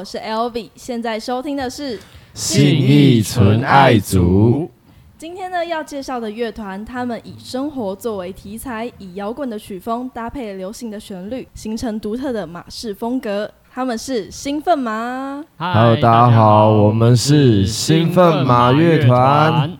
我是 LV，现在收听的是信义纯爱组。今天呢要介绍的乐团，他们以生活作为题材，以摇滚的曲风搭配流行的旋律，形成独特的马式风格。他们是兴奋马。Hello，大家好，我们是兴奋马乐团。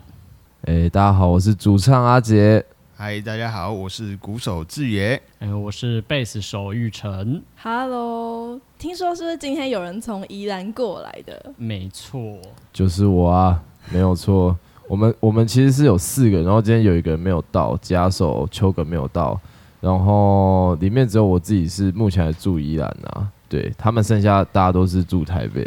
哎，大家好，我是主唱阿杰。嗨，大家好，我是鼓手志野。哎，我是贝斯手玉成。Hello，听说是不是今天有人从宜兰过来的？没错，就是我啊，没有错。我们我们其实是有四个，然后今天有一个人没有到，吉他手秋哥没有到，然后里面只有我自己是目前还住宜兰啊。对他们剩下大家都是住台北，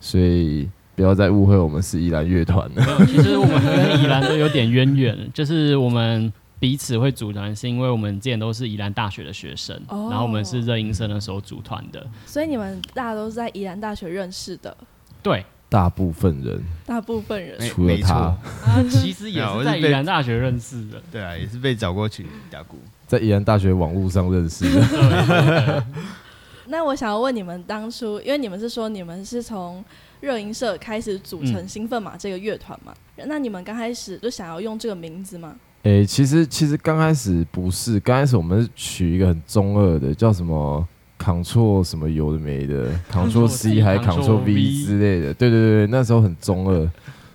所以不要再误会我们是宜兰乐团了。其实我们 跟宜兰都有点渊源，就是我们彼此会组团，是因为我们之前都是宜兰大学的学生，哦然后我们是热音社的时候组团的。所以你们大家都是在宜兰大学认识的，对，大部分人大部分人。没除了他，啊，其实也是在宜兰大学认识的。对啊，也是被找过去打鼓。在宜兰大学网络上认识的。那我想要问你们，当初因为你们是说你们是从热音社开始组成嗯兴奋马这个乐团嘛？那你们刚开始就想要用这个名字吗？诶、其实其实刚开始不是，刚开始我们是取一个很中二的，叫什么 Ctrl 什么有的没的，Ctrl C 还 Ctrl V 之类的。对对对，那时候很中二。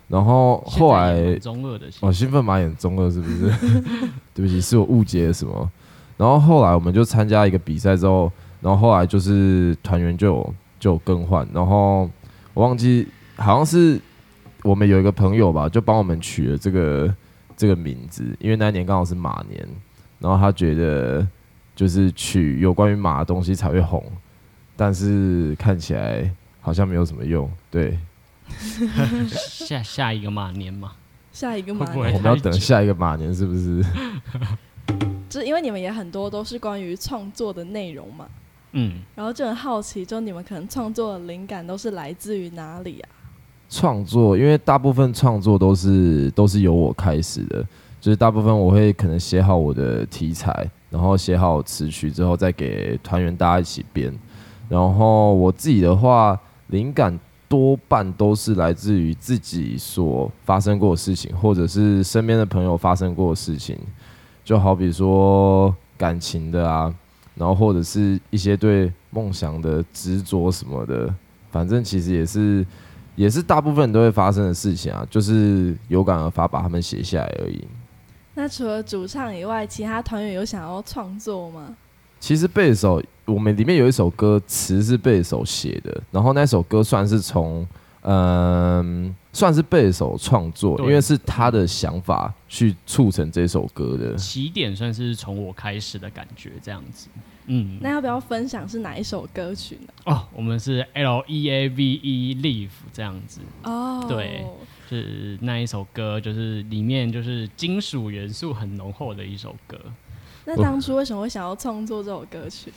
然后后来中二的，哦，兴奋马也很中二是不是？对不起，是我误解了什么。然后后来我们就参加一个比赛之后，然后后来就是团员就有就有更换，然后我忘记好像是我们有一个朋友吧，就帮我们取了这个这个名字，因为那一年刚好是马年，然后他觉得就是取有关于马的东西才会红，但是看起来好像没有什么用，对，下下一个马年嘛。下一个马年，我们要等下一个马年是不是？就是因为你们也很多都是关于创作的内容嘛，嗯，然后就很好奇，就你们可能创作的灵感都是来自于哪里啊？创作，因为大部分创作都是都是由我开始的，就是大部分我会可能写好我的题材，然后写好词曲之后，再给团员大家一起编。然后我自己的话，灵感多半都是来自于自己所发生过的事情，或者是身边的朋友发生过的事情，就好比说感情的啊，然后或者是一些对梦想的执着什么的，反正其实也是。也是大部分人都会发生的事情啊，就是有感而发，把他们写下来而已。那除了主唱以外，其他团员有想要创作吗？其实贝斯手，我们里面有一首歌词是贝斯手写的，然后那首歌算是从嗯、算是贝手创作，因为是他的想法去促成这首歌的。起点算是从我开始的感觉，这样子。嗯，那要不要分享是哪一首歌曲呢？哦，我们是 L E A V E Live 这样子。哦，对是那一首歌，就是里面就是金属元素很浓厚的一首歌，那当初为什么会想要创作这首歌曲？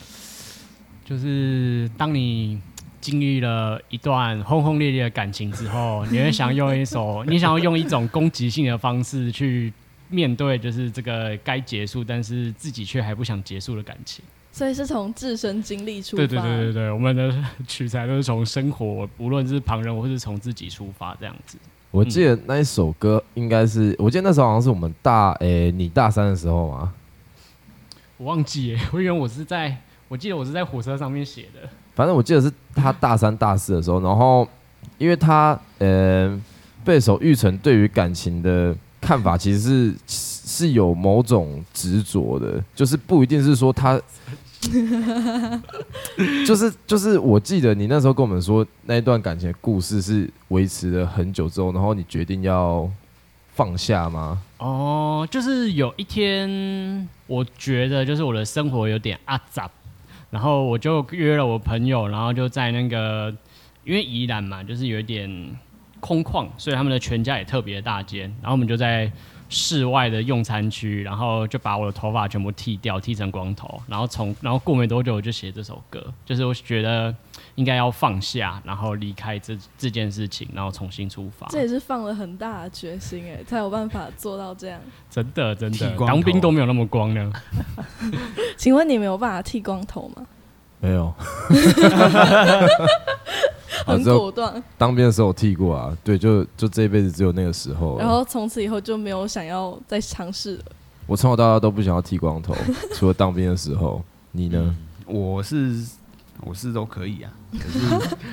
就是当你经历了一段轰轰烈烈的感情之后，你会想用一首，你想要用一种攻击性的方式去面对，就是这个该结束，但是自己却还不想结束的感情。所以是从自身经历出发。对对对对对，我们的取材都是从生活，无论是旁人或是从自己出发这样子。我记得那一首歌应该是，我记得那时候好像是我们大诶、你大三的时候嘛，我忘记耶，我以为我是在，我记得我是在火车上面写的。反正我记得是他大三、大四的时候，然后因为他呃，贝手玉成对于感情的看法其实是是有某种执着的，就是不一定是说他，就是就是我记得你那时候跟我们说那一段感情的故事是维持了很久之后，然后你决定要放下吗？哦，就是有一天，我觉得就是我的生活有点阿杂，然后我就约了我朋友，然后就在那个，因为宜兰嘛，就是有一点空旷，所以他们的全家也特别大间，然后我们就在室外的用餐区，然后就把我的头发全部剃掉，剃成光头，然后从然后过没多久我就写这首歌，就是我觉得应该要放下，然后离开这这件事情，然后重新出发。这也是放了很大的决心哎，才有办法做到这样。真的真的，当兵都没有那么光呢。请问你没有办法剃光头吗？没有，很果断。当兵的时候我剃过啊，对，就就这一辈子只有那个时候。然后从此以后就没有想要再尝试了。我从小到大都不想要剃光头，除了当兵的时候。你呢？嗯我是我是都可以啊，可是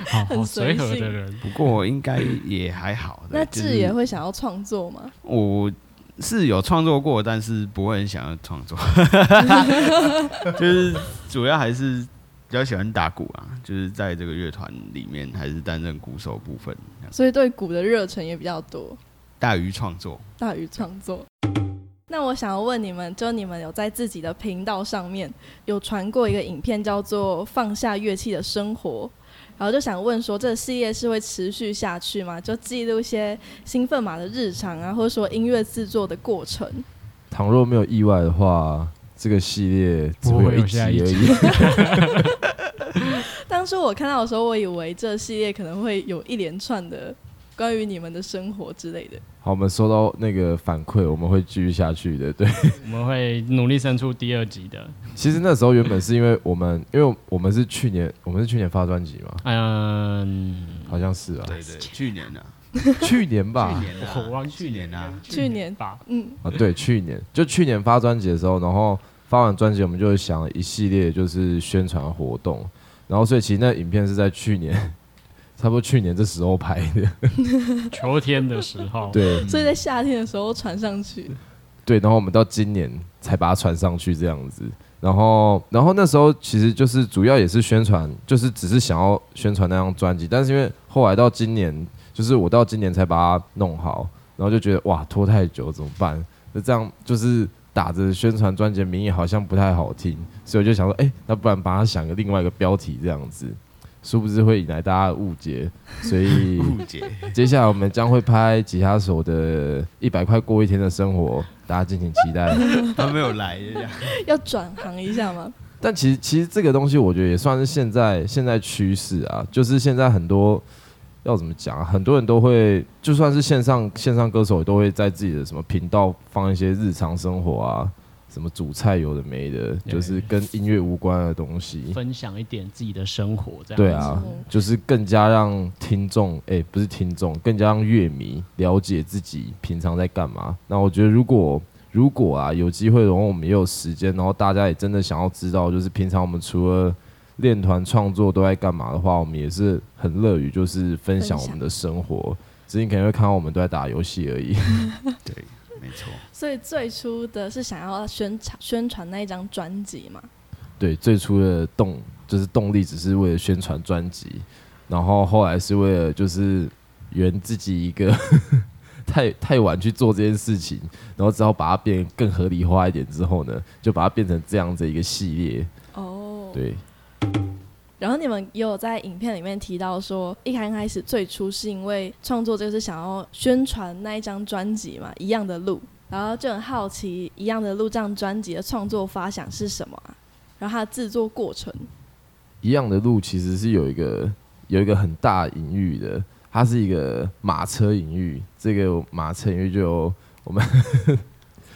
好很好随和的人，不过应该也还好。那就是志也会想要创作吗？我是有创作过，但是不会很想要创作，就是主要还是比较喜欢打鼓啊，就是在这个乐团里面还是担任鼓手部分，所以对鼓的热忱也比较多，大于创作。大于创作。那我想要问你们，就你们有在自己的频道上面有传过一个影片，叫做《放下乐器的生活》，然后就想问说，这个系列是会持续下去吗？就记录一些兴奋马的日常啊，或者说音乐制作的过程。倘若没有意外的话，这个系列只有一集而下一集。已。当初我看到的时候，我以为这系列可能会有一连串的关于你们的生活之类的。好，我们收到那个反馈，我们会继续下去的。对，我们会努力生出第二集的。其实那时候原本是因为我们，因为我们是去年，我们是去年发专辑嘛，嗯，好像是啊，对对，去年啊，去年吧，去年啊，我忘记去年啊，去年吧，嗯，啊，对，去年。就去年发专辑的时候，然后发完专辑，我们就想一系列就是宣传活动，然后所以其实那影片是在去年，差不多去年这时候拍的，秋天的时候，对。所以在夏天的时候传上去。对，然后我们到今年才把它传上去这样子，然后然后那时候其实就是主要也是宣传，就是只是想要宣传那张专辑，但是因为后来到今年，就是我到今年才把它弄好，然后就觉得哇拖太久怎么办？那这样就是打着宣传专辑的名义好像不太好听，所以我就想说，哎、那不然把它想个另外一个标题这样子，殊不知会引来大家的误解，所以误解。接下来我们将会拍吉他手的一百块过一天的生活，大家敬请期待。他没有来，要转行一下吗？但其实其实这个东西，我觉得也算是现在现在趋势啊，就是现在很多要怎么讲啊，很多人都会，就算是线上线上歌手，都会在自己的什么频道放一些日常生活啊，什么煮菜有的没的，就是跟音乐无关的东西。分享一点自己的生活，这样对啊嗯，就是更加让听众，哎、不是听众，更加让乐迷了解自己平常在干嘛。那我觉得，如果如果啊有机会，然后我们也有时间，然后大家也真的想要知道，就是平常我们除了练团创作都在干嘛的话，我们也是很乐于就是分享我们的生活。只是你可能会看到我们都在打游戏而已。对，没错。所以最初的是想要宣传宣传那一张专辑嘛？对，最初的动就是动力，只是为了宣传专辑，然后后来是为了就是圆自己一个 太太晚去做这件事情，然后只好把它变更合理化一点之后呢，就把它变成这样子一个系列。哦，。对，然后你们也有在影片里面提到说，一开开始最初是因为创作就是想要宣传那一张专辑嘛，《一样的路》，然后就很好奇，《一样的路》这张专辑的创作发想是什么啊？然后它的制作过程，一样的路其实是有一个有一个很大隐喻的，它是一个马车隐喻。这个马车隐喻就我们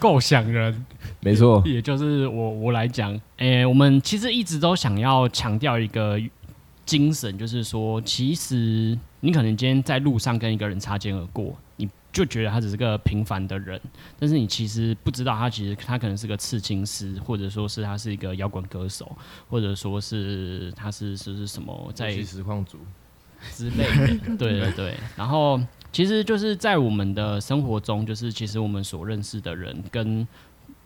构想人，没错，也就是我我来讲，诶、我们其实一直都想要强调一个精神，就是说，其实你可能今天在路上跟一个人擦肩而过，你就觉得他只是个平凡的人，但是你其实不知道他其实他可能是个刺青师，或者说是他是一个摇滚歌手，或者说是他是是是什么在实况组。之类的，对对对。然后其实就是在我们的生活中，就是其实我们所认识的人跟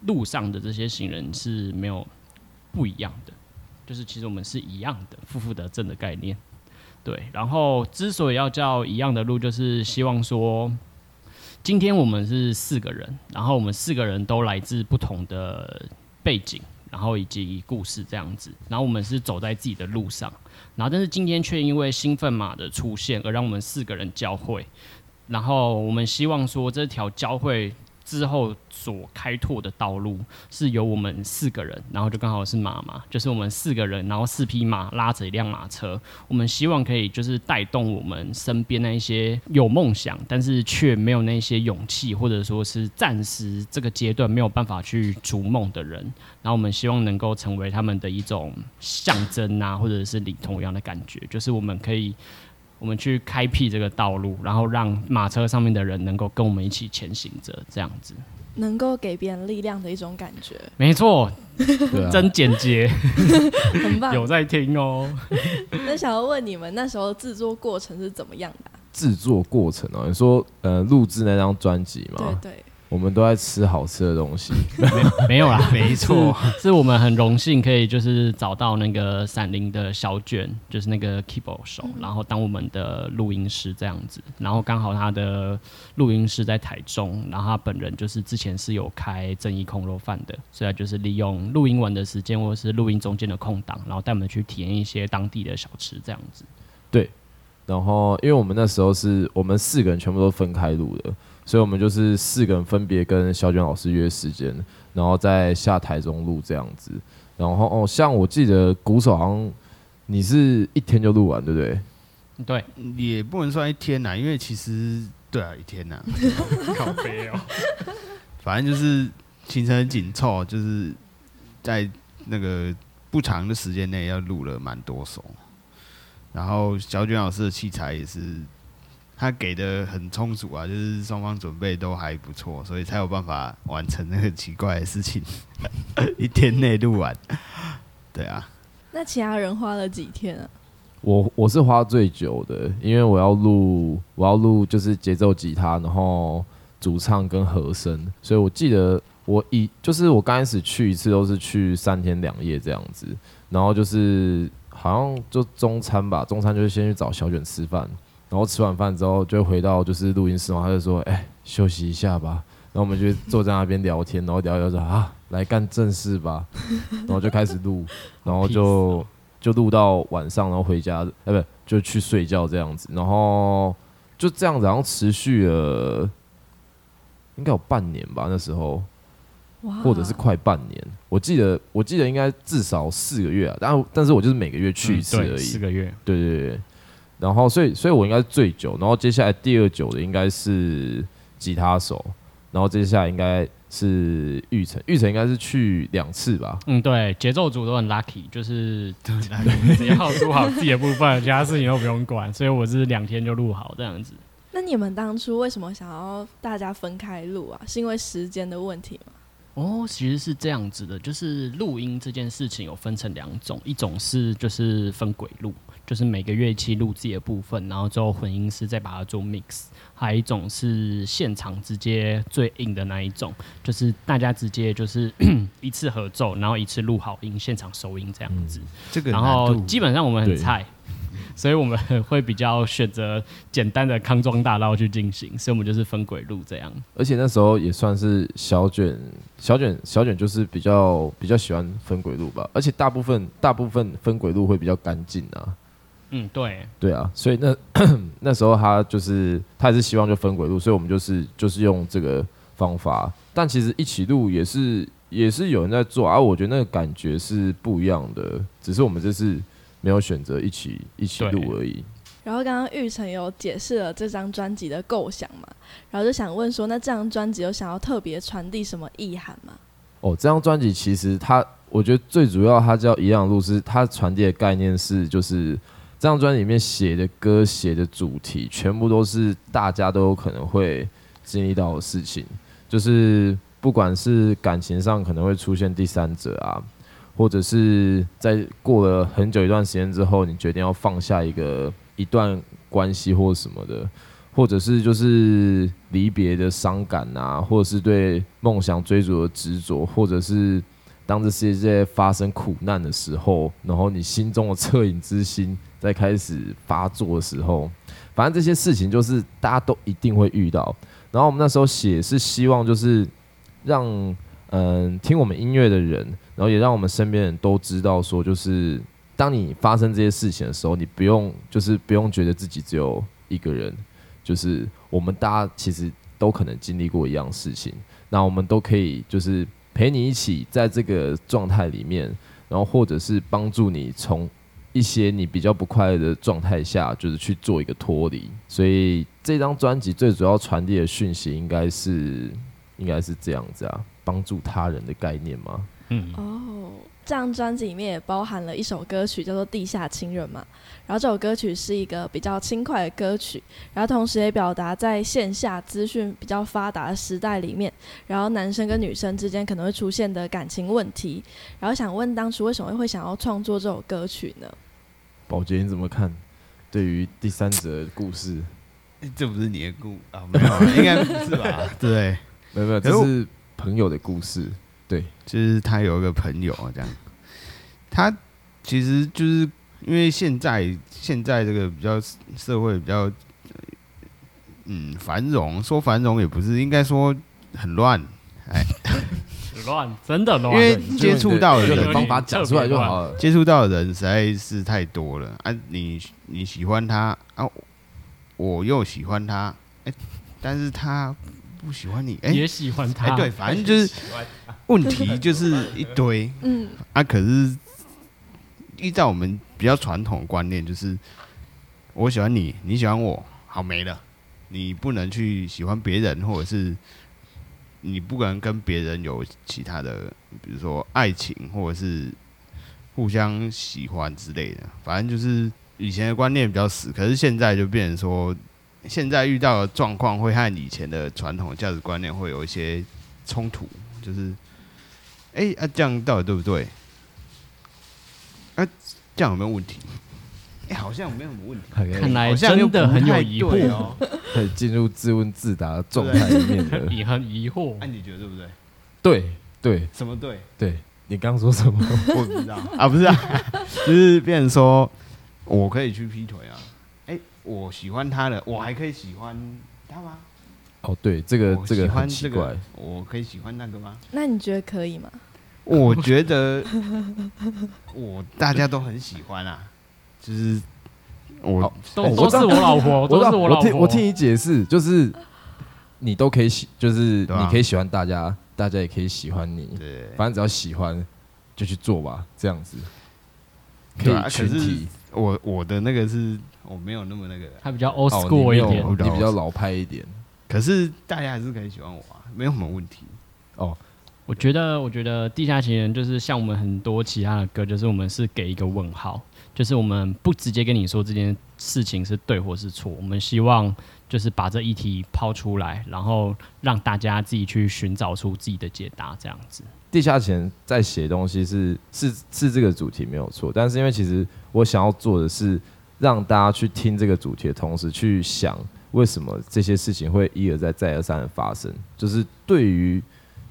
路上的这些行人是没有不一样的，就是其实我们是一样的，负负得正的概念。对，然后之所以要叫一样的路，就是希望说，今天我们是四个人，然后我们四个人都来自不同的背景，然后以及故事这样子，然后我们是走在自己的路上。然后但是今天却因为兴奋马的出现而让我们四个人交汇，然后我们希望说这条交汇之后所开拓的道路是由我们四个人，然后就刚好是马嘛，就是我们四个人，然后四匹马拉着一辆马车，我们希望可以就是带动我们身边那一些有梦想，但是却没有那些勇气，或者说是暂时这个阶段没有办法去逐梦的人，然后我们希望能够成为他们的一种象征啊，或者是领头羊的感觉，就是我们可以我们去开辟这个道路，然后让马车上面的人能够跟我们一起前行着，这样子。能够给别人力量的一种感觉，没错，真简洁，很棒。有在听哦。那想要问你们那时候制作过程是怎么样的啊、制作过程哦，你说呃录制那张专辑吗，对对，我们都在吃好吃的东西，没有啦，没错。是，我们很荣幸可以就是找到那个闪灵的小卷，就是那个 keyboard 手，然后当我们的录音师这样子，然后刚好他的录音师在台中，然后他本人就是之前是有开正义空肉饭的，所以他就是利用录音完的时间或者是录音中间的空档，然后带我们去体验一些当地的小吃这样子。对然后因为我们那时候是我们四个人全部都分开录的，所以我们就是四个人分别跟小卷老师约时间，然后再下台中录这样子。然后哦，像我记得鼓手好像你是一天就录完，对不对？对，也不能算一天呐，因为其实对啊，一天呐，靠背哦，反正就是行程很紧凑，就是在那个不长的时间内要录了蛮多首。然后小卷老师的器材也是他给的很充足啊，就是双方准备都还不错，所以才有办法完成那个奇怪的事情，一天内录完。对啊，那其他人花了几天啊？我我是花最久的，因为我要录我要录就是节奏吉他，然后主唱跟和声，所以我记得我一就是我刚开始去一次都是去三天两夜这样子，然后就是好像就中餐吧，中餐就是先去找小卷吃饭，然后吃完饭之后就回到就是录音室嘛，他就说哎、休息一下吧，然后我们就坐在那边聊天，然后聊一聊着啊来干正事吧，然后就开始录，然后就。就录到晚上，然后回家，哎、不就去睡觉这样子，然后就这样子，然后持续了应该有半年吧，那时候，或者是快半年，我记得我记得应该至少四个月啊，但但是我就是每个月去一次而已，四个月。对对对，然后所以所以我应该是最久，然后接下来第二久的应该是吉他手，然后接下来应该是玉成，玉成应该是去两次吧，嗯，对，节奏组都很 lucky，就是只要录好自己的部分，其他事情都不用管，所以我是两天就录好这样子。那你们当初为什么想要大家分开录啊？是因为时间的问题吗？哦，其实是这样子的，就是录音这件事情有分成两种，一种是就是分轨录，就是每个乐器录自己的部分，然后之后混音师再把它做 mix；还有一种是现场直接最硬的那一种，就是大家直接就是 一次合奏，然后一次录好音，现场收音这样子。这个然后基本上我们很菜，所以我们会比较选择简单的康庄大道去进行，所以我们就是分轨录这样。而且那时候也算是小卷，小卷小卷就是比较比较喜欢分轨路吧，而且大部分大部分分轨路会比较干净啊，嗯，对，对啊，所以那 那时候他就是他也是希望就分轨路，所以我们就是就是用这个方法，但其实一起录也是也是有人在做啊，我觉得那个感觉是不一样的，只是我们这次没有选择一起一起录而已。然后刚刚玉成有解释了这张专辑的构想嘛，然后就想问说，那这张专辑有想要特别传递什么意涵吗？哦，这张专辑其实它，我觉得最主要它叫《一样的路》，是它传递的概念是，就是这张专辑里面写的歌、写的主题，全部都是大家都有可能会经历到的事情，就是不管是感情上可能会出现第三者啊，或者是在过了很久一段时间之后，你决定要放下一个一段关系或什么的，或者是就是离别的伤感啊，或者是对梦想追逐的执着，或者是当这世界发生苦难的时候，然后你心中的恻隐之心在开始发作的时候，反正这些事情就是大家都一定会遇到。然后我们那时候写是希望就是让嗯听我们音乐的人，然后也让我们身边人都知道说，就是当你发生这些事情的时候，你不用就是不用觉得自己只有一个人，就是我们大家其实都可能经历过一样事情，那我们都可以就是陪你一起在这个状态里面，然后或者是帮助你从一些你比较不快乐的状态下，就是去做一个脱离。所以这张专辑最主要传递的讯息应该是应该是这样子啊，帮助他人的概念吗？嗯，哦，这张专辑里面也包含了一首歌曲叫做《地下情人》嘛，然后这首歌曲是一个比较轻快的歌曲，然后同时也表达在线下资讯比较发达的时代里面，然后男生跟女生之间可能会出现的感情问题，然后想问当初为什么会想要创作这首歌曲呢？宝洁你怎么看？对于第三者的故事，这不是你的故啊？没有啊，应该不是吧？对，没有没有，这是朋友的故事。对，就是他有一个朋友啊，这样，他其实就是因为现在现在这个比较社会比较嗯繁荣，说繁荣也不是，应该说很乱，乱，真的乱。因为接触到的人的方法讲出来就好了。接触到的人实在是太多了啊！你你喜欢他啊，我又喜欢他，哎、但是他不喜欢你，哎、也喜欢他。哎对反正就是 问题就是一堆嗯，啊。可是依照我们比较传统的观念，就是我喜欢你，你喜欢我，好没了，你不能去喜欢别人，或者是你不可能跟别人有其他的，比如说爱情，或者是互相喜欢之类的。反正就是以前的观念比较死，可是现在就变成说，现在遇到的状况会和以前的传统价值观念会有一些冲突，就是，哎、啊，这样到底对不对？啊，这样有没有问题？哎、好像没有什么问题，看来好像又真的很有疑惑哦。可以进入自问自答的状态里面了。你很疑惑哎、。你觉得对不对？对对什么对？对，你刚刚说什么？我 不知道啊，不是啊，就是变成说，我可以去劈腿啊。哎、我喜欢他的，我还可以喜欢他吗？哦，对，这个我喜这个欢这个很奇怪。，我可以喜欢那个吗？那你觉得可以吗？我觉得我大家都很喜欢啊，就是我好都哦我都是我老婆，我都是我老婆。听我听你解释，就是你都可以喜，就是你可以喜欢大家，大家也可以喜欢你，对反正只要喜欢就去做吧，这样子可对啊以群可是体。我我的那个是我没有那么那个，他比较 old school 一点。你比较老派一点可是大家还是可以喜欢我啊，没有什么问题。哦。我觉得，我觉得《地下情人》就是像我们很多其他的歌，就是我们是给一个问号，就是我们不直接跟你说这件事情是对或是错，我们希望就是把这议题抛出来，然后让大家自己去寻找出自己的解答，这样子。地下钱在写东西是是是这个主题没有错，但是因为其实我想要做的是让大家去听这个主题的同时，去想为什么这些事情会一而再再而三的发生。就是对于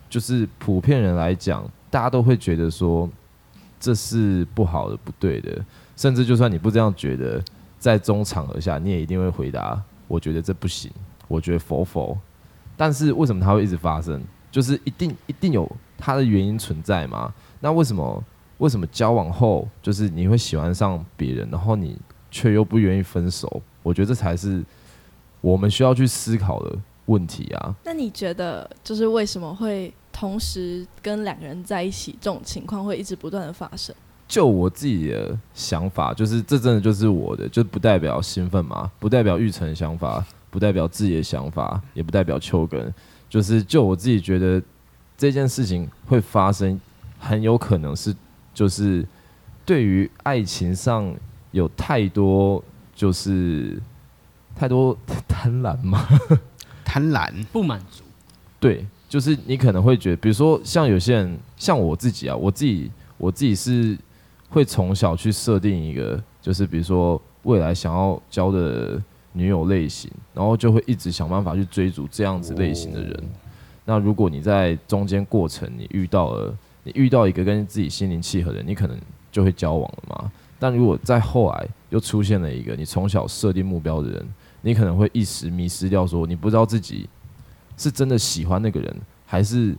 就是普遍人来讲，大家都会觉得说这是不好的、不对的，甚至就算你不这样觉得，在中场合下，你也一定会回答：我觉得这不行，我觉得否否。但是为什么它会一直发生？就是一定一定有它的原因存在吗？那为什么为什么交往后就是你会喜欢上别人，然后你却又不愿意分手？我觉得这才是我们需要去思考的问题啊。那你觉得就是为什么会同时跟两个人在一起，这种情况会一直不断的发生？就我自己的想法，就是这真的就是我的，就不代表兴奋嘛，不代表玉成的想法，不代表自己的想法，也不代表秋根。就是就我自己觉得这件事情会发生，很有可能是就是对于爱情上有太多就是太多贪婪嘛，贪婪，不满足，对，就是你可能会觉得，比如说像有些人，像我自己啊，我自己我自己是会从小去设定一个，就是比如说未来想要交的女友类型，然后就会一直想办法去追逐这样子类型的人。那如果你在中间过程你遇到了，你遇到一个跟自己心灵契合的人，你可能就会交往了嘛。但如果在后来又出现了一个你从小设定目标的人，你可能会一时迷失掉，说你不知道自己是真的喜欢那个人，还是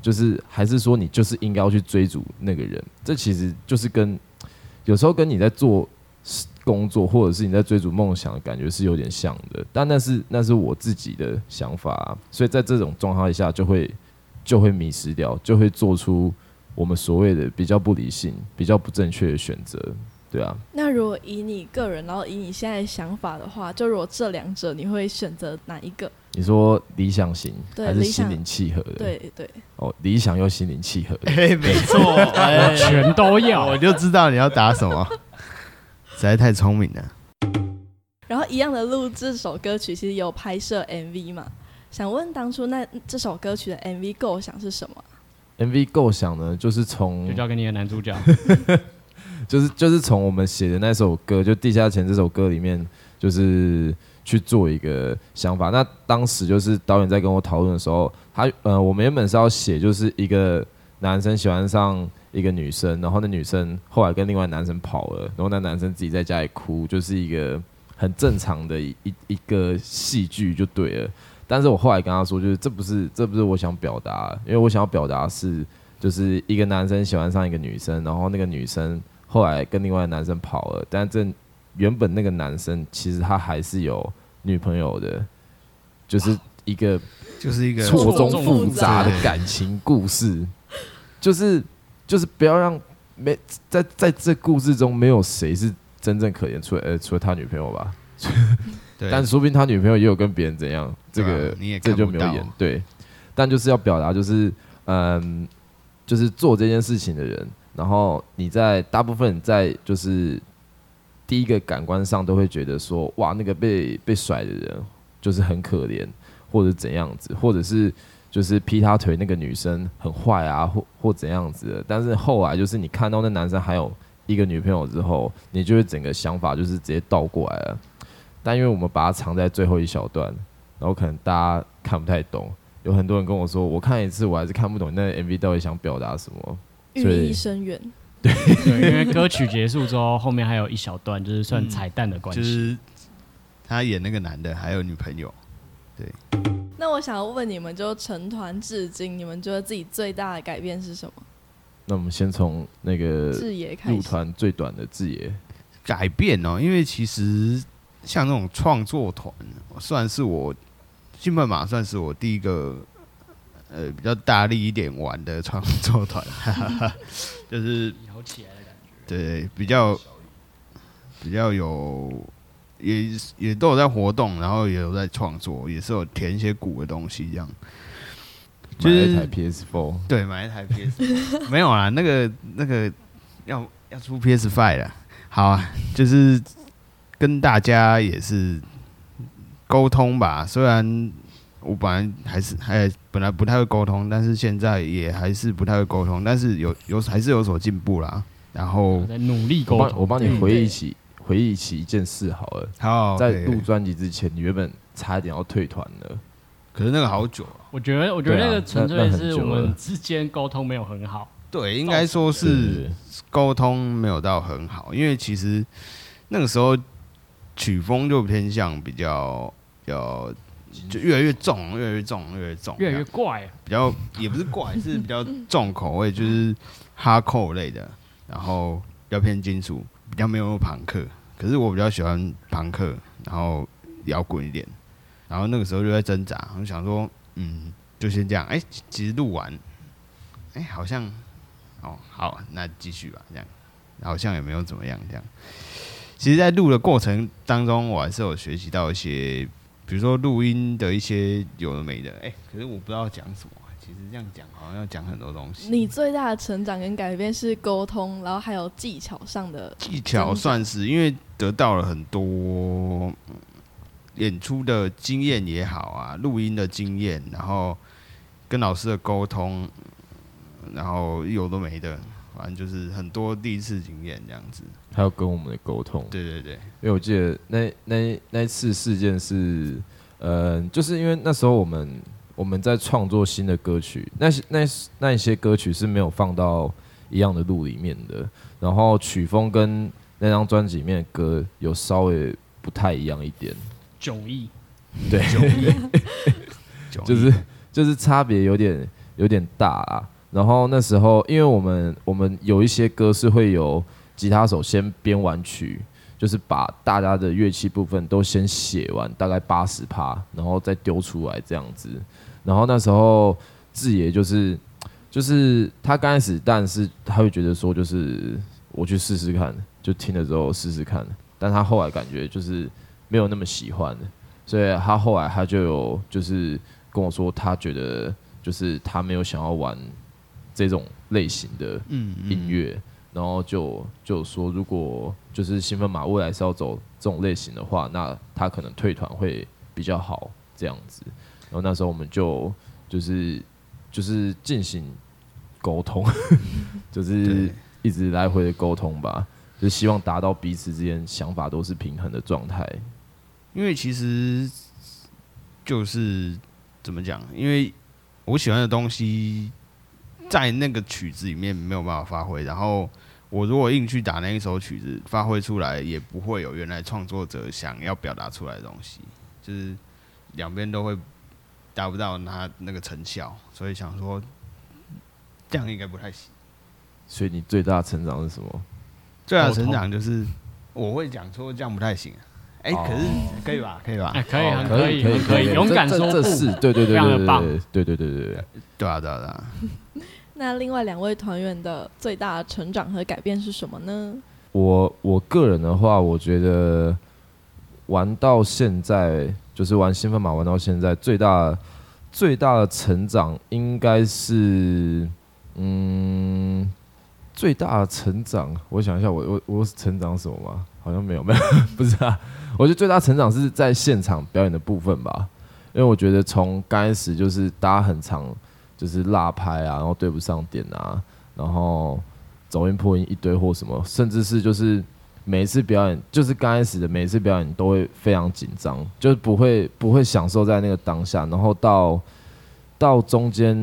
就是还是说你就是应该要去追逐那个人？这其实就是跟有时候跟你在做工作，或者是你在追逐梦想的感觉是有点像的。但那是那是我自己的想法、所以在这种状态下就会就会迷失掉，就会做出我们所谓的比较不理性、比较不正确的选择。对啊，那如果以你个人，然后以你现在的想法的话，就如果这两者，你会选择哪一个？你说理想型还是心灵契合的？，对对，哦，理想又心灵契合的。哎，没错，哎全都要我。就知道你要打什么，实在太聪明了。然后一样的录这首歌曲，其实有拍摄 MV 嘛？想问当初那这首歌曲的 MV 构想是什么？MV 构想呢，就是从就交给你的男主角，就是就是从我们写的那首歌，就《地下钱》这首歌里面，就是去做一个想法。那当时就是导演在跟我讨论的时候，他呃，我们原本是要写就是一个男生喜欢上一个女生，然后那女生后来跟另外男生跑了，然后那男生自己在家里哭，就是一个很正常的一一个戏剧就对了。但是我后来跟他说，就是这不是这不是我想表达，因为我想要表达是，就是一个男生喜欢上一个女生，然后那个女生后来跟另外男生跑了，但这原本那个男生其实他还是有女朋友的，就是一个就是一个错综复复杂的感情故事，就是就是不要让没在在这故事中没有谁是真正可怜，除了呃除了他女朋友吧，对，但说不定他女朋友也有跟别人怎样，这个你也这就没有演对，但就是要表达就是嗯，就是做这件事情的人，然后你在大部分在就是第一个感官上都会觉得说哇那个被被甩的人就是很可怜，或者怎样子，或者是就是劈他腿那个女生很坏啊，或或怎样子的，但是后来就是你看到那男生还有一个女朋友之后，你就会整个想法就是直接倒过来了。但因为我们把它藏在最后一小段，然后可能大家看不太懂，有很多人跟我说，我看一次我还是看不懂那 MV 到底想表达什么。寓意深远。对，因为歌曲结束之后，后面还有一小段，就是算彩蛋的关系。就是他演那个男的还有女朋友，对那我想要问你们，就成团至今，你们觉得自己最大的改变是什么？那我们先从那个志野开始入。团最短的志野，改变哦，因为其实像那种创作团，算是我兴奋马算是我第一个呃比较大力一点玩的创作团，哈哈哈，就是摇起来的感觉。对比较比较有也也都有在活动，然后也有在创作，也是有填一些鼓的东西这样。就是买一台 PS Four，对，买一台 PS 没有啦，那个那个要要出 PS Five 了。好啊，就是跟大家也是沟通吧。虽然我本来还是还本来不太会沟通，但是现在也还是不太会沟通，但是有有还是有所进步啦。然后在努力沟通。我帮你回忆起回忆起一件事好了，好在录专辑之前，你原本差一点要退团了。可是那个好久啊，我觉得，我觉得那个纯粹是我们之间沟通没有很好。对，应该说是沟通没有到很好，因为其实那个时候曲风就偏向比较比较就越来越重，越来越重，越来越重，越来越怪，比较也不是怪，是比较重口味，就是哈扣类的，然后比较偏金属，比较没有朋克。可是我比较喜欢朋克，然后摇滚一点。然后那个时候就在挣扎，我想说，嗯，就先这样。哎、其实录完，哎、好像，哦，好，那继续吧，这样，好像也没有怎么样，这样。其实，在录的过程当中，我还是有学习到一些，比如说录音的一些有的没的。哎、可是我不知道讲什么。其实这样讲好像要讲很多东西。你最大的成长跟改变是沟通，然后还有技巧上的。技巧算是因为得到了很多演出的经验也好啊，录音的经验，然后跟老师的沟通，然后有的没的，反正就是很多第一次经验这样子。还有跟我们的沟通，对对对，因为我记得那那那一次事件是，呃，就是因为那时候我们我们在创作新的歌曲，那些那那一些歌曲是没有放到一样的路里面的，然后曲风跟那张专辑里面的歌有稍微不太一样一点，迥异。对，迥异 就是就是差别有点有点大啊。然后那时候，因为我们我们有一些歌是会有吉他手先编完曲，就是把大家的乐器部分都先写完，大概八十趴，然后再丢出来这样子。然后那时候志爷就是就是他刚开始，但是他会觉得说，就是我去试试看，就听了之后试试看，但他后来感觉就是没有那么喜欢，所以他后来他就有就是跟我说，他觉得就是他没有想要玩这种类型的嗯音乐，然后就就说如果就是兴奋马未来是要走这种类型的话，那他可能退团会比较好这样子。然后那时候我们就就是就是进行沟通，就是一直来回的沟通吧，就希望达到彼此之间想法都是平衡的状态。因为其实就是怎么讲？因为我喜欢的东西在那个曲子里面没有办法发挥，然后我如果硬去打那一首曲子，发挥出来也不会有原来创作者想要表达出来的东西，就是两边都会达不到他那个成效，所以想说这样应该不太行。所以你最大的成长是什么？最大的成长就是我会讲说这样不太行、啊，哎、可是可以吧？可以吧？哎，可以，可以，很可以，勇敢说不，这这是对对对非常的棒对对对对对对对。对啊，对啊，对啊。那另外两位团员的最大的成长和改变是什么呢？我我个人的话，我觉得玩到现在，就是玩兴奋马玩到现在，最大最大的成长应该是，嗯，最大的成长，我想一下我，我我成长什么吗？好像没有，没有，不是啊。我觉得最大成长是在现场表演的部分吧，因为我觉得从刚开始就是大家很常就是落拍啊，然后对不上点啊，然后走音破音一堆或什么，甚至是就是每一次表演，就是刚开始的每一次表演都会非常紧张，就是不会不会享受在那个当下，然后到到中间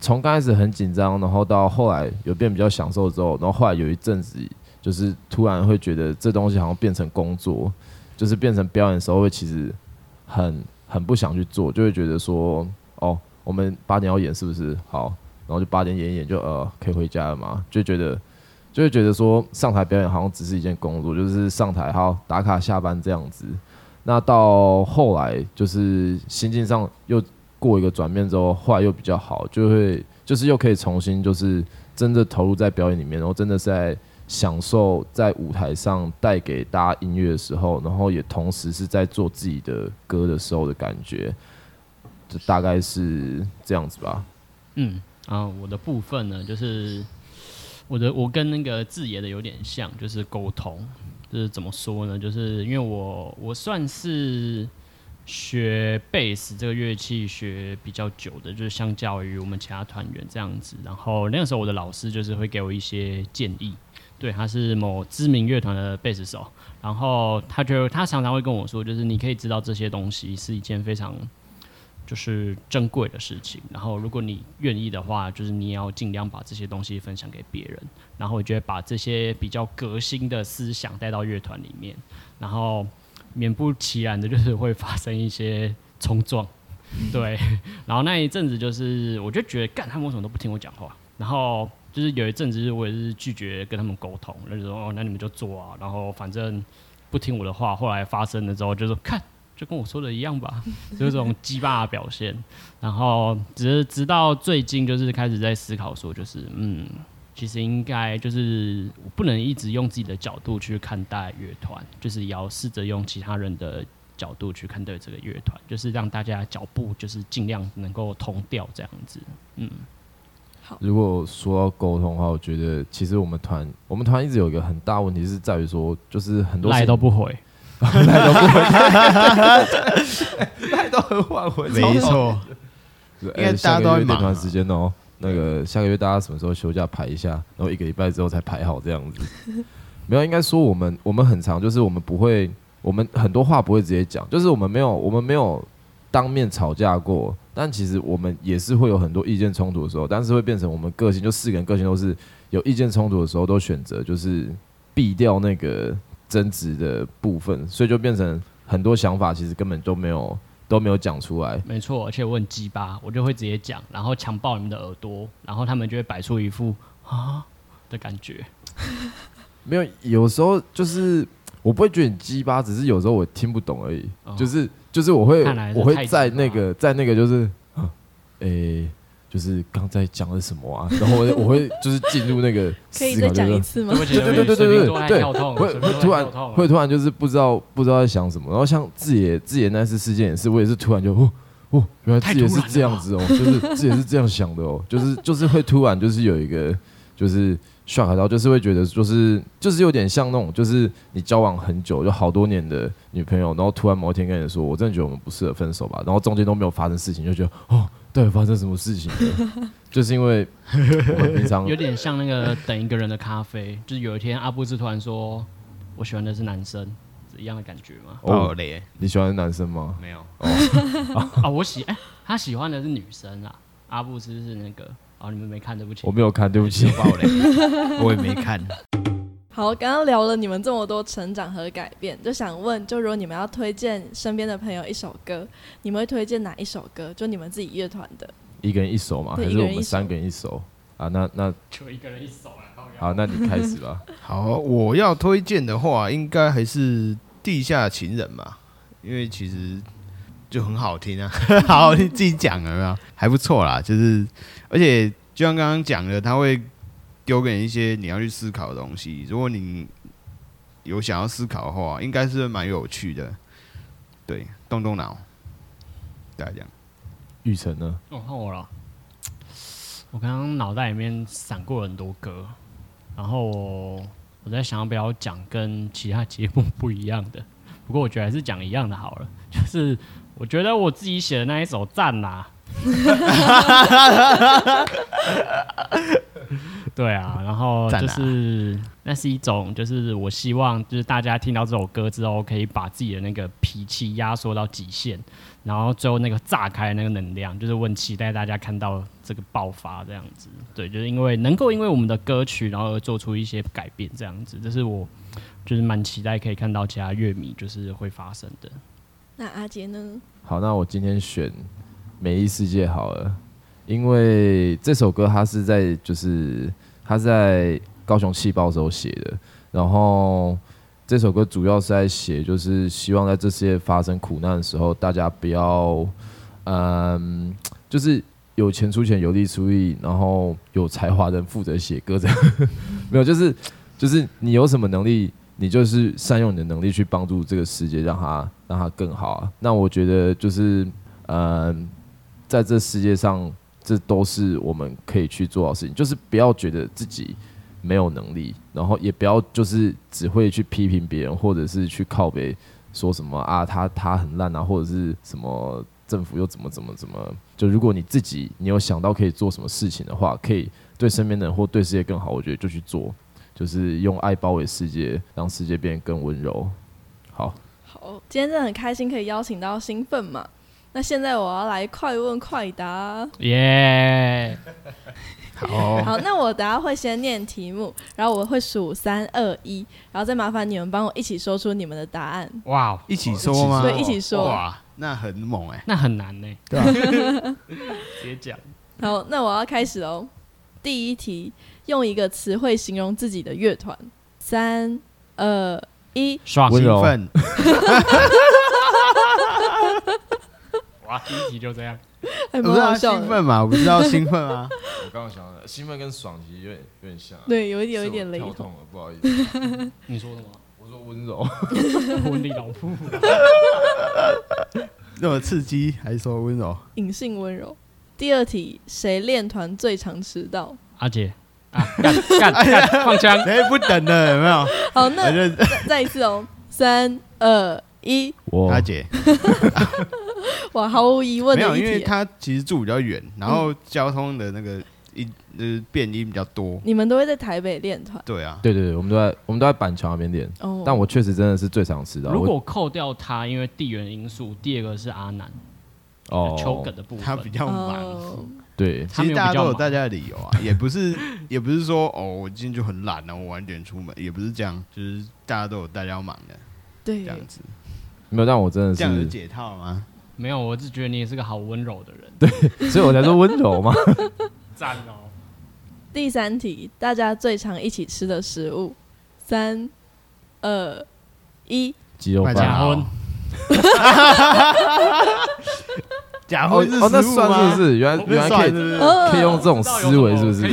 从刚开始很紧张，然后到后来有变比较享受之后，然后后来有一阵子就是突然会觉得这东西好像变成工作，就是变成表演的时候会其实很很不想去做，就会觉得说哦，我们八点要演是不是好？然后就八点演一演就呃可以回家了嘛，就觉得就会觉得说上台表演好像只是一件工作，就是上台好打卡下班这样子。那到后来就是心境上又过一个转变之后，后来又比较好，就会就是又可以重新就是真的投入在表演里面，然后真的是在享受在舞台上带给大家音乐的时候，然后也同时是在做自己的歌的时候的感觉，就大概是这样子吧。嗯啊，我的部分呢，就是我的我跟那个字爷的有点像，就是沟通，就是怎么说呢？就是因为我我算是学贝斯这个乐器学比较久的，就是相较于我们其他团员这样子。然后那个时候我的老师就是会给我一些建议，对，他是某知名乐团的贝斯手，然后他就他常常会跟我说，就是你可以知道这些东西是一件非常就是珍贵的事情。然后，如果你愿意的话，就是你也要尽量把这些东西分享给别人。然后，我觉得把这些比较革新的思想带到乐团里面，然后免不其然的就是 会发生一些冲撞。对，然后那一阵子就是，我就觉得干他们为什么都不听我讲话？然后就是有一阵子，我也是拒绝跟他们沟通，那就说哦，那你们就做啊，然后反正不听我的话。后来发生了之后，就说看。就跟我说的一样吧，就是这种鸡巴的表现。然后只是直到最近，就是开始在思考说，就是嗯，其实应该就是不能一直用自己的角度去看待乐团，就是也要试着用其他人的角度去看待这个乐团，就是让大家脚步就是尽量能够同调这样子。嗯，好如果说到沟通的话，我觉得其实我们团我们团一直有一个很大问题是在于说，就是很多赖都不回，赖都不会，赖都很晚回，没错，应 应该大家都在忙啊。练团时间哦。那个下个月大家什么时候休假排一下，然后一个礼拜之后才排好这样子。没有，应该说我们我们很长，就是我们不会，我们很多话不会直接讲，就是我们没有我们没有当面吵架过，但其实我们也是会有很多意见冲突的时候，但是会变成我们个性，就四个人个性都是有意见冲突的时候，都选择就是避掉那个争执的部分，所以就变成很多想法其实根本都没有都没有讲出来。没错，而且我很鸡巴，我就会直接讲，然后强暴你们的耳朵，然后他们就会摆出一副啊的感觉。没有，有时候就是我不会觉得你鸡巴，只是有时候我听不懂而已。哦就是就是我会是我会在那个在那个就是，诶、就是刚在讲的什么啊？然后我我会就是进入那个 可以再思考，就是讲一次吗对？对对对对对对会会突然会突然就是不知道不知道在想什么，然后像志野志野那次事件也是，我也是突然就哦哦，原来太志野是这样子哦，就是志野是这样想的哦，就是就是会突然就是有一个就是 shock 然后，就是会觉得就是就是有点像那种就是你交往很久就好多年的女朋友，然后突然某一天跟你说，我真的觉得我们不适合分手吧，然后中间都没有发生事情，就觉得哦，到底发生什么事情了？就是因为我们平常 有点像那个等一个人的咖啡，就是有一天阿布斯突然说：“我喜欢的是男生”，是一样的感觉吗？哦，你喜欢男生吗？没有？啊，我喜哎、他喜欢的是女生啊，阿布斯是那个哦，你们没看，对不起我，没有看，对不起。爆雷，我也没看。好，刚刚聊了你们这么多成长和改变，就想问，就如果你们要推荐身边的朋友一首歌，你们会推荐哪一首歌？就你们自己乐团的。一个人一首嘛，还是我们三个人一首啊？那那 就一个人一首了。好，那你开始吧。好，我要推荐的话，应该还是《地下情人》嘛，因为其实就很好听啊。好，你自己讲了有没有？还不错啦，就是而且就像刚刚讲的，他会丢给你一些你要去思考的东西。如果你有想要思考的话，应该是蛮有趣的。对，动动脑，大家讲。玉成呢？哦，换我了。我刚刚脑袋里面闪过很多歌，然后我我在想要不要讲跟其他节目不一样的，不过我觉得还是讲一样的好了。就是我觉得我自己写的那一首赞啦、对啊，然后就是那是一种，就是我希望就是大家听到这首歌之后，可以把自己的那个脾气压缩到极限，然后最后那个炸开的那个能量，就是我很期待大家看到这个爆发这样子。对，就是因为能够因为我们的歌曲，然后而做出一些改变这样子，这是我就是蛮期待可以看到其他乐迷就是会发生的。那阿杰呢？好，那我今天选《美丽世界》好了，因为这首歌它是在就是他在高雄气爆的时候写的，然后这首歌主要是在写就是希望在这世界发生苦难的时候，大家不要嗯，就是有钱出钱，有力出力，然后有才华的人负责写歌，这样 没有，就是就是你有什么能力，你就是善用你的能力去帮助这个世界，让它让它更好啊。那我觉得就是嗯，在这世界上，这都是我们可以去做到的事情，就是不要觉得自己没有能力，然后也不要就是只会去批评别人，或者是去靠北说什么啊，他他很烂啊，或者是什么政府又怎么怎么怎么。就如果你自己你有想到可以做什么事情的话，可以对身边的人或对世界更好，我觉得就去做，就是用爱包围世界，让世界变得更温柔。好，好，今天真的很开心可以邀请到兴奋嘛。那现在我要来快问快答。耶、好，好，那我等下会先念题目，然后我会数三二一，然后再麻烦你们帮我一起说出你们的答案。哇哦，一起说吗？对，一起说。哇，那很猛哎、那很难呢、对啊，直接讲。好，那我要开始喽。第一题，用一个词汇形容自己的乐团。三二一，爽温柔兴奋，哇，第一题就这样。还不是啊，蛮好笑的。兴奋嘛，我不知道 兴奋啊。我刚刚想的兴奋跟爽其实有点有点像、啊，对，有一点有一点雷同。跳痛了，不好意思。你说的吗？我说温柔，婚礼老妇。那么刺激，还是说温柔？隐性温柔。第二题，谁练团最常迟到？阿姐啊，干干干，放枪！谁不等的有没有？好，那再再一次哦，三二一，我阿姐 哇，毫无疑问没有。因为他其实住比较远，然后交通的那个一呃变音比较多。你们都会在台北练团对啊，对对对，我们都在我们都在板桥那边练，哦。但我确实真的是最常吃到。如果扣掉他，因为地缘因素，第二个是阿南哦秋梗的部分，他比较忙。哦，对其实大家都有大家的理由啊，也不是也不是说哦，我今天就很懒啊，我晚点出门，也不是这样，就是大家都有大家要忙的对这，样子，没有，但我真的这样解套吗？没有，我是觉得你也是个好温柔的人，对所以我才说温柔嘛。赞哦。第三题，大家最常一起吃的食物。三二一，鸡肉麦饭假婚 假哦荤是哦，那食物吗算是不？是？原来原来可以是是呃可以用这种思维，是不是？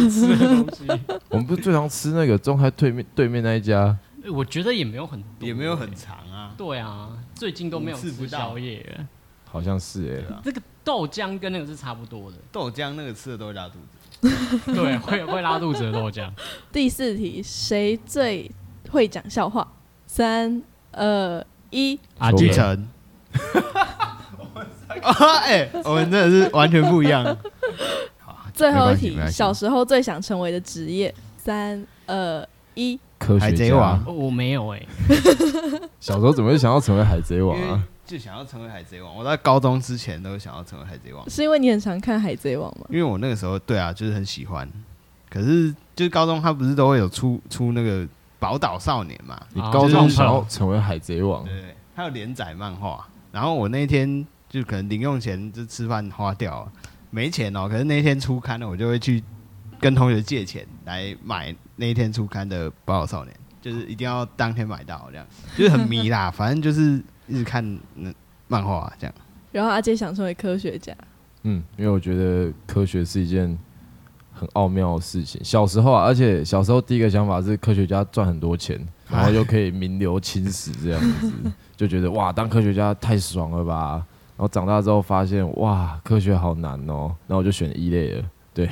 我们不是最常吃那个中海对面对面那一家？欸我觉得也没有很多也没有很欸长啊。对啊，最近都没有吃不到宵夜了。好像是哎、这个豆浆跟那个是差不多的，豆浆那个吃的都会拉肚子。对，会会拉肚子的豆浆。第四题，谁最会讲笑话？三二一，阿杰继承。啊，哎，我们真的是完全不一样。好最后一题，小时候最想成为的职业？三二一，海科学家贼王。哦我没有哎、小时候怎么会想要成为海贼王啊？就想要成为海贼王。我在高中之前都想要成为海贼王，是因为你很常看《海贼王》吗？因为我那个时候对啊，就是很喜欢。可是就是高中他不是都会有出出那个宝岛少年嘛？你啊高中就是想要成为海贼王对，还有连载漫画。然后我那一天就可能零用钱就吃饭花掉了，没钱哦。可是那一天出刊了，我就会去跟同学借钱来买那一天出刊的《宝岛少年》，就是一定要当天买到，这样就是很迷啦。反正就是一直看那漫画这样。然后阿杰想成为科学家，嗯，因为我觉得科学是一件很奥妙的事情。小时候啊，而且小时候第一个想法是科学家赚很多钱，然后又可以名留青史这样子，就觉得哇，当科学家太爽了吧。然后长大之后发现哇，科学好难哦，然后我就选一类了。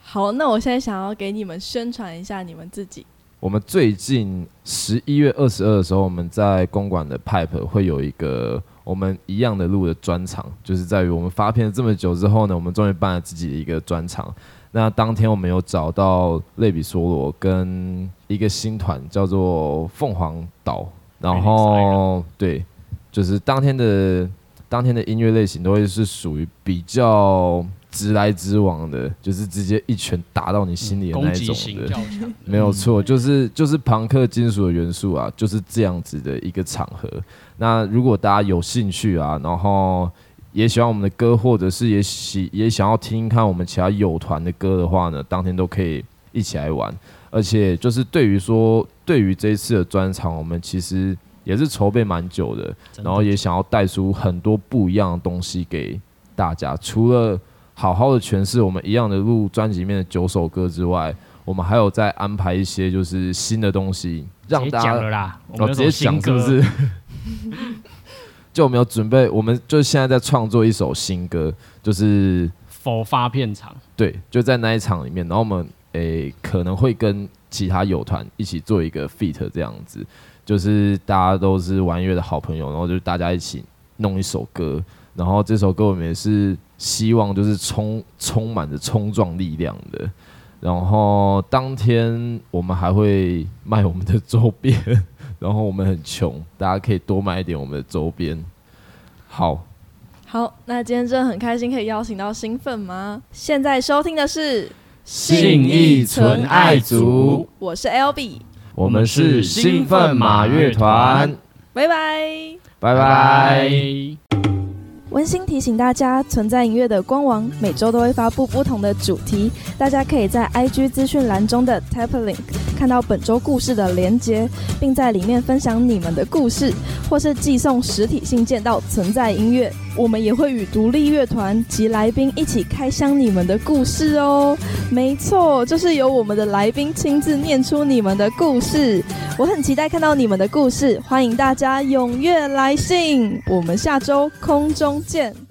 好，那我现在想要给你们宣传一下你们自己。我们最近十一月二十二的时候，我们在公馆的 Pipe 会有一个我们一样的路的专场，就是在于我们发片了这么久之后呢，我们终于办了自己的一个专场。那当天我们有找到类比梭罗跟一个新团叫做凤凰岛，然后对，就是当天的当天的音乐类型都会是属于比较直来直往的，就是直接一拳打到你心里的那一种的。没有错，就是就是朋克金属的元素啊，就是这样子的一个场合。那如果大家有兴趣啊，然后也喜欢我们的歌，或者是也喜也想要听看我们其他友团的歌的话呢，当天都可以一起来玩。而且就是对于说，对于这一次的专场，我们其实也是筹备蛮久的然后也想要带出很多不一样的东西给大家。除了好好的诠释我们一样的录专辑里面的九首歌之外，我们还有在安排一些就是新的东西，让大家讲了啦，我哦直接讲是不是？就我们有准备，我们就现在在创作一首新歌，就是否发片场，对，就在那一场里面，然后我们诶、可能会跟其他友团一起做一个 feat 这样子，就是大家都是玩乐的好朋友，然后就大家一起弄一首歌，然后这首歌我们也是希望就是充充满着冲撞力量的，然后当天我们还会卖我们的周边，然后我们很穷，大家可以多买一点我们的周边。好，好，那今天真的很开心可以邀请到兴奋吗？现在收听的是信义纯爱族，我是 L B，我们是兴奋马乐团，拜拜。拜拜。温馨提醒大家，存在音乐的官网每周都会发布不同的主题，大家可以在 IG 资讯栏中的 Tap Link 看到本周故事的连接，并在里面分享你们的故事，或是寄送实体信件到存在音乐。我们也会与独立乐团及来宾一起开箱你们的故事哦。没错，就是由我们的来宾亲自念出你们的故事。我很期待看到你们的故事，欢迎大家踊跃来信。我们下周空中见。